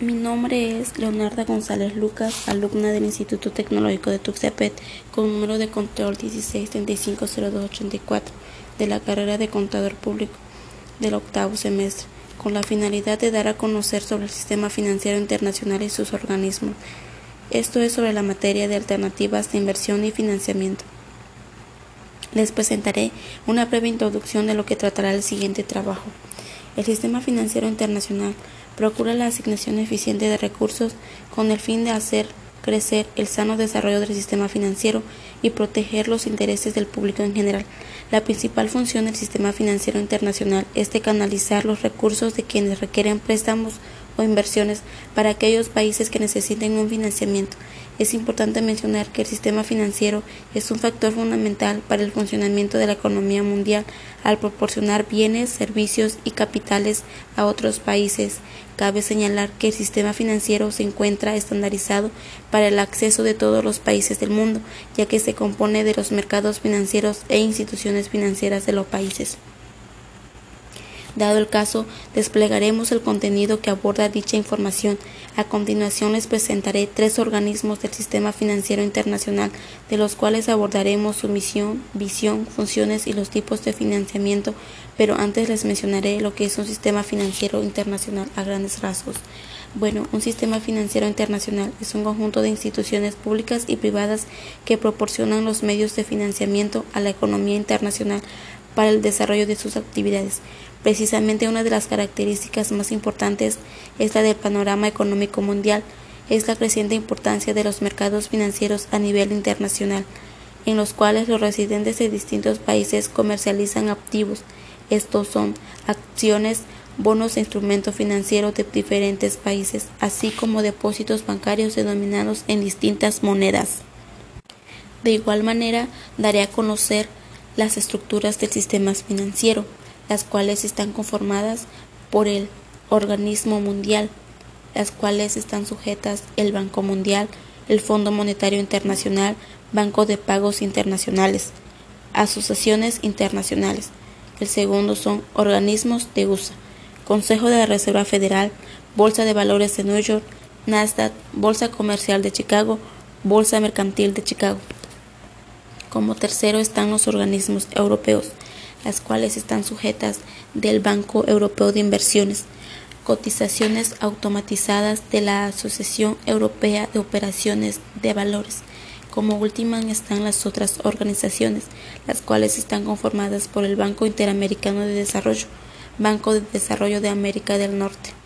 Mi nombre es Leonarda González Lucas, alumna del Instituto Tecnológico de Tuxtepec, con número de control 16350284 de la carrera de Contador Público del octavo semestre, con la finalidad de dar a conocer sobre el sistema financiero internacional y sus organismos. Esto es sobre la materia de alternativas de inversión y financiamiento. Les presentaré una breve introducción de lo que tratará el siguiente trabajo. El sistema financiero internacional procura la asignación eficiente de recursos con el fin de hacer crecer el sano desarrollo del sistema financiero y proteger los intereses del público en general. La principal función del sistema financiero internacional es de canalizar los recursos de quienes requieren préstamos o inversiones para aquellos países que necesiten un financiamiento es importante mencionar que el sistema financiero es un factor fundamental para el funcionamiento de la economía mundial al proporcionar bienes, servicios y capitales a otros países. Cabe señalar que el sistema financiero se encuentra estandarizado para el acceso de todos los países del mundo, ya que se compone de los mercados financieros e instituciones financieras de los países. Dado el caso, desplegaremos el contenido que aborda dicha información. A continuación les presentaré tres organismos del sistema financiero internacional, de los cuales abordaremos su misión, visión, funciones y los tipos de financiamiento, pero antes les mencionaré lo que es un sistema financiero internacional a grandes rasgos. Bueno, un sistema financiero internacional es un conjunto de instituciones públicas y privadas que proporcionan los medios de financiamiento a la economía internacional para el desarrollo de sus actividades. Precisamente una de las características más importantes es la del panorama económico mundial, es la creciente importancia de los mercados financieros a nivel internacional, en los cuales los residentes de distintos países comercializan activos. Estos son acciones, bonos e instrumentos financieros de diferentes países, así como depósitos bancarios denominados en distintas monedas. De igual manera, daré a conocer las estructuras del sistema financiero las cuales están conformadas por el organismo mundial, las cuales están sujetas el Banco Mundial, el Fondo Monetario Internacional, Banco de Pagos Internacionales, asociaciones internacionales. El segundo son organismos de USA, Consejo de la Reserva Federal, Bolsa de Valores de New York, Nasdaq, Bolsa Comercial de Chicago, Bolsa Mercantil de Chicago. Como tercero están los organismos europeos, las cuales están sujetas del Banco Europeo de Inversiones, cotizaciones automatizadas de la Asociación Europea de Operaciones de Valores. Como última están las otras organizaciones, las cuales están conformadas por el Banco Interamericano de Desarrollo, Banco de Desarrollo de América del Norte.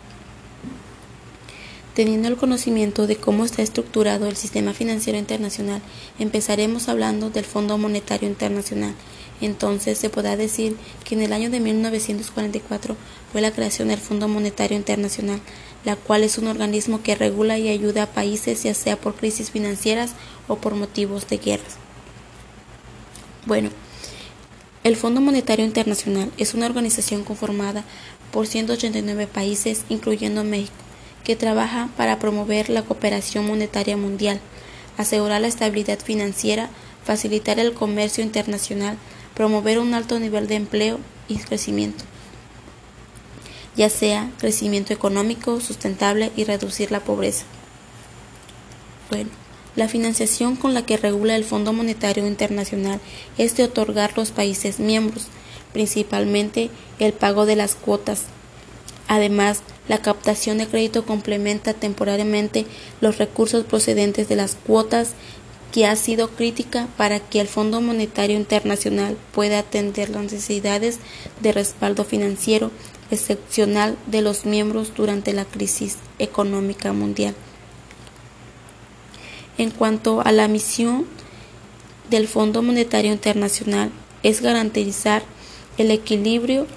Teniendo el conocimiento de cómo está estructurado el sistema financiero internacional, empezaremos hablando del Fondo Monetario Internacional, entonces se podrá decir que en el año de 1944 fue la creación del Fondo Monetario Internacional, la cual es un organismo que regula y ayuda a países ya sea por crisis financieras o por motivos de guerras. Bueno, el Fondo Monetario Internacional es una organización conformada por 189 países, incluyendo México, que trabaja para promover la cooperación monetaria mundial, asegurar la estabilidad financiera, facilitar el comercio internacional, promover un alto nivel de empleo y crecimiento, ya sea crecimiento económico sustentable y reducir la pobreza. Bueno, la financiación con la que regula el Fondo Monetario Internacional es de otorgar los países miembros, principalmente el pago de las cuotas. Además, la captación de crédito complementa temporariamente los recursos procedentes de las cuotas que ha sido crítica para que el Fondo Monetario Internacional pueda atender las necesidades de respaldo financiero excepcional de los miembros durante la crisis económica mundial. En cuanto a la misión del Fondo Monetario Internacional es garantizar el equilibrio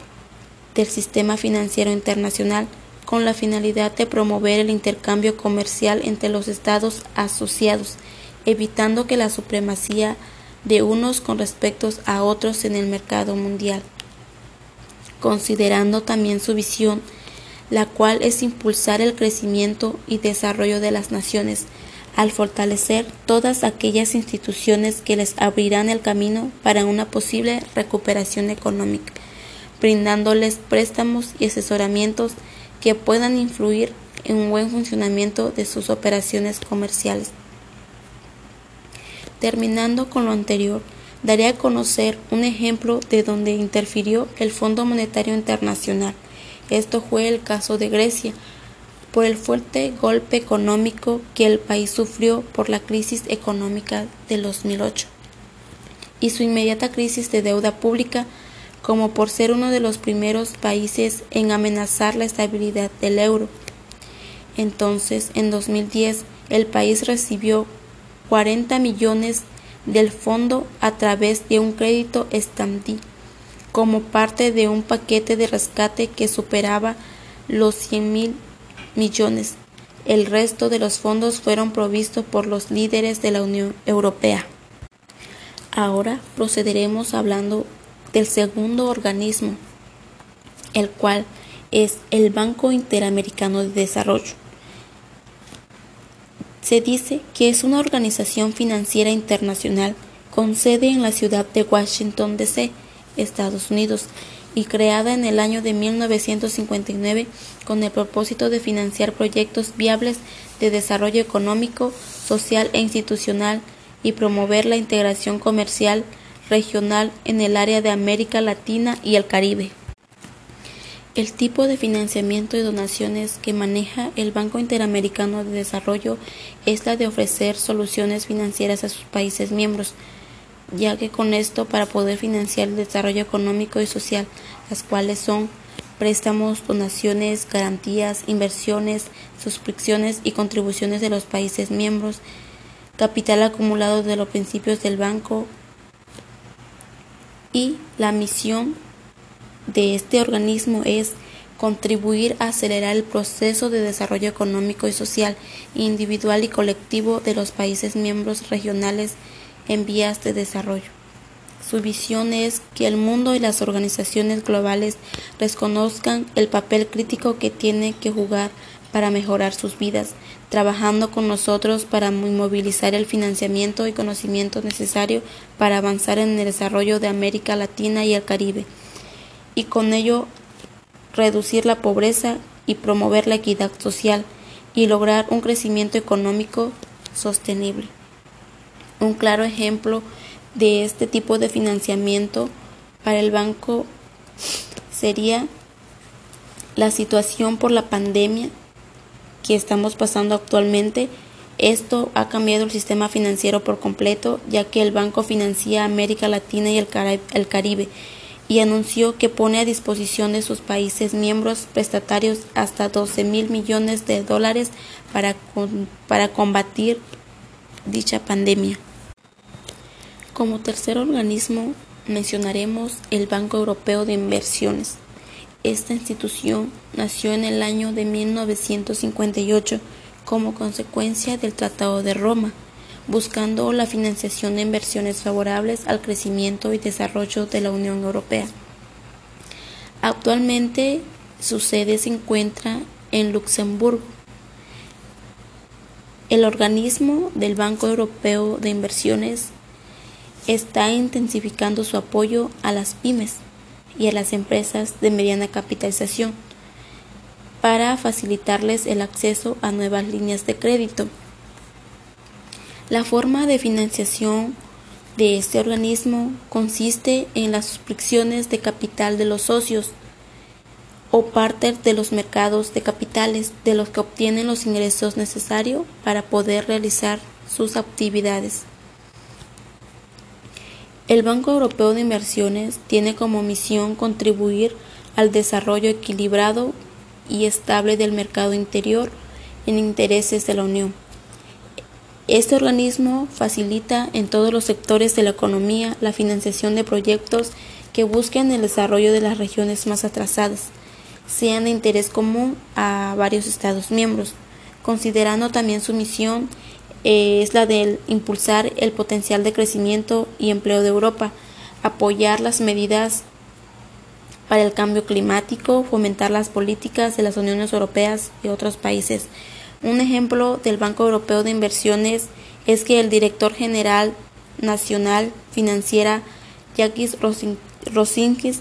del sistema financiero internacional con la finalidad de promover el intercambio comercial entre los estados asociados evitando que la supremacía de unos con respecto a otros en el mercado mundial, considerando también su visión, la cual es impulsar el crecimiento y desarrollo de las naciones, al fortalecer todas aquellas instituciones que les abrirán el camino para una posible recuperación económica, brindándoles préstamos y asesoramientos que puedan influir en un buen funcionamiento de sus operaciones comerciales. Terminando con lo anterior, daré a conocer un ejemplo de donde interfirió el Fondo Monetario Internacional. Esto fue el caso de Grecia, por el fuerte golpe económico que el país sufrió por la crisis económica del 2008 y su inmediata crisis de deuda pública, como por ser uno de los primeros países en amenazar la estabilidad del euro. Entonces, en 2010, el país recibió 40 millones del fondo a través de un crédito stand como parte de un paquete de rescate que superaba los 100 mil millones. El resto de los fondos fueron provistos por los líderes de la Unión Europea. Ahora procederemos hablando del segundo organismo, el cual es el Banco Interamericano de Desarrollo. Se dice que es una organización financiera internacional con sede en la ciudad de Washington, D.C., Estados Unidos, y creada en el año de 1959 con el propósito de financiar proyectos viables de desarrollo económico, social e institucional y promover la integración comercial regional en el área de América Latina y el Caribe. El tipo de financiamiento y donaciones que maneja el Banco Interamericano de Desarrollo es la de ofrecer soluciones financieras a sus países miembros, ya que con esto para poder financiar el desarrollo económico y social, las cuales son préstamos, donaciones, garantías, inversiones, suscripciones y contribuciones de los países miembros, capital acumulado de los principios del banco y la misión de este organismo es contribuir a acelerar el proceso de desarrollo económico y social individual y colectivo de los países miembros regionales en vías de desarrollo. Su visión es que el mundo y las organizaciones globales reconozcan el papel crítico que tiene que jugar para mejorar sus vidas, trabajando con nosotros para movilizar el financiamiento y conocimiento necesario para avanzar en el desarrollo de América Latina y el Caribe, y con ello reducir la pobreza y promover la equidad social y lograr un crecimiento económico sostenible. Un claro ejemplo de este tipo de financiamiento para el banco sería la situación por la pandemia que estamos pasando actualmente. Esto ha cambiado el sistema financiero por completo, ya que el banco financia América Latina y el, Caribe y anunció que pone a disposición de sus países miembros prestatarios hasta 12 mil millones de dólares para, para combatir dicha pandemia. Como tercer organismo mencionaremos el Banco Europeo de Inversiones. Esta institución nació en el año de 1958 como consecuencia del Tratado de Roma, buscando la financiación de inversiones favorables al crecimiento y desarrollo de la Unión Europea. Actualmente su sede se encuentra en Luxemburgo. El organismo del Banco Europeo de Inversiones está intensificando su apoyo a las pymes y a las empresas de mediana capitalización para facilitarles el acceso a nuevas líneas de crédito. La forma de financiación de este organismo consiste en las suscripciones de capital de los socios o parte de los mercados de capitales de los que obtienen los ingresos necesarios para poder realizar sus actividades. El Banco Europeo de Inversiones tiene como misión contribuir al desarrollo equilibrado y estable del mercado interior en intereses de la Unión. Este organismo facilita en todos los sectores de la economía la financiación de proyectos que busquen el desarrollo de las regiones más atrasadas, sean de interés común a varios Estados miembros, considerando también su misión es la de impulsar el potencial de crecimiento y empleo de Europa, apoyar las medidas para el cambio climático, fomentar las políticas de las uniones europeas y otros países. Un ejemplo del Banco Europeo de Inversiones es que el director general nacional financiera Jacques Rosinkis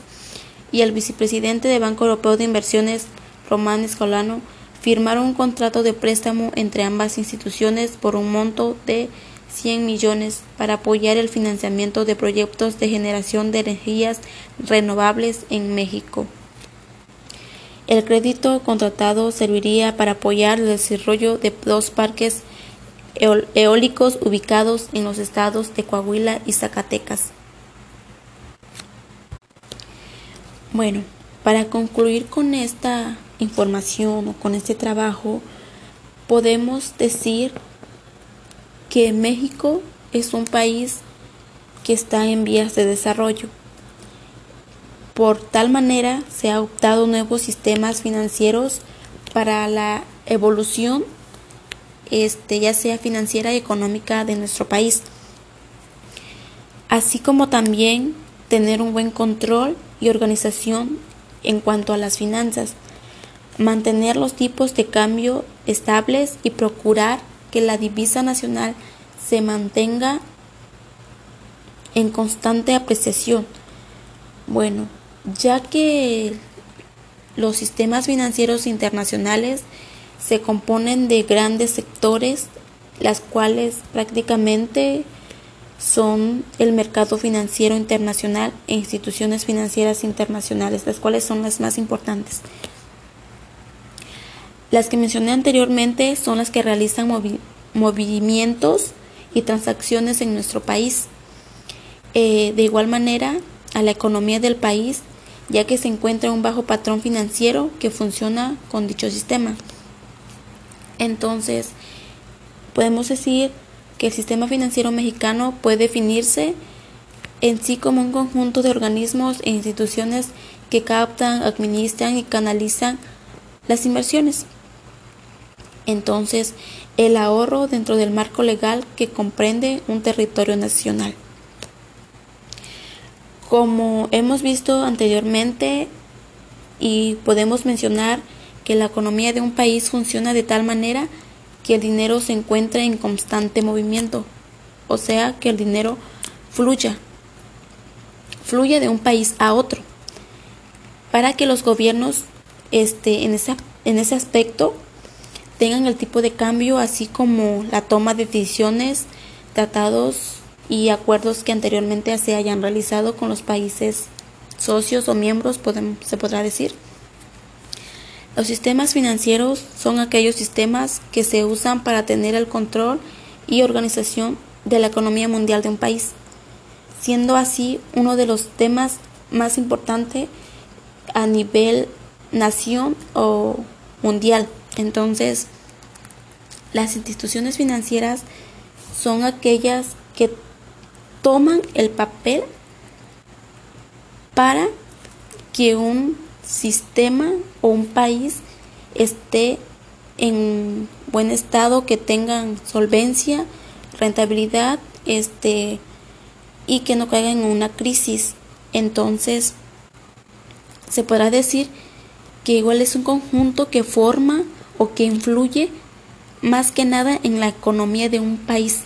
y el vicepresidente del Banco Europeo de Inversiones Román Escolano firmaron un contrato de préstamo entre ambas instituciones por un monto de 100 millones para apoyar el financiamiento de proyectos de generación de energías renovables en México. El crédito contratado serviría para apoyar el desarrollo de dos parques eólicos ubicados en los estados de Coahuila y Zacatecas. Bueno, para concluir con esta información o con este trabajo, podemos decir que México es un país que está en vías de desarrollo. Por tal manera se ha optado nuevos sistemas financieros para la evolución este, ya sea financiera y económica de nuestro país, así como también tener un buen control y organización en cuanto a las finanzas, mantener los tipos de cambio estables y procurar que la divisa nacional se mantenga en constante apreciación. Bueno, ya que los sistemas financieros internacionales se componen de grandes sectores, las cuales prácticamente son el mercado financiero internacional e instituciones financieras internacionales, las cuales son las más importantes. Las que mencioné anteriormente son las que realizan movimientos y transacciones en nuestro país. Eh, de igual manera, a la economía del país, ya que se encuentra un bajo patrón financiero que funciona con dicho sistema. Entonces, podemos decir que el sistema financiero mexicano puede definirse en sí como un conjunto de organismos e instituciones que captan, administran y canalizan las inversiones. Entonces, el ahorro dentro del marco legal que comprende un territorio nacional. Como hemos visto anteriormente y podemos mencionar que la economía de un país funciona de tal manera que el dinero se encuentre en constante movimiento, o sea, que el dinero fluya, fluya de un país a otro, para que los gobiernos este, en, en ese aspecto tengan el tipo de cambio, así como la toma de decisiones, tratados y acuerdos que anteriormente se hayan realizado con los países socios o miembros, se podrá decir. Los sistemas financieros son aquellos sistemas que se usan para tener el control y organización de la economía mundial de un país, siendo así uno de los temas más importantes a nivel nación o mundial. Entonces, las instituciones financieras son aquellas que toman el papel para que un sistema o un país esté en buen estado, que tengan solvencia, rentabilidad, este y que no caigan en una crisis. Entonces, se podrá decir que igual es un conjunto que forma o que influye más que nada en la economía de un país.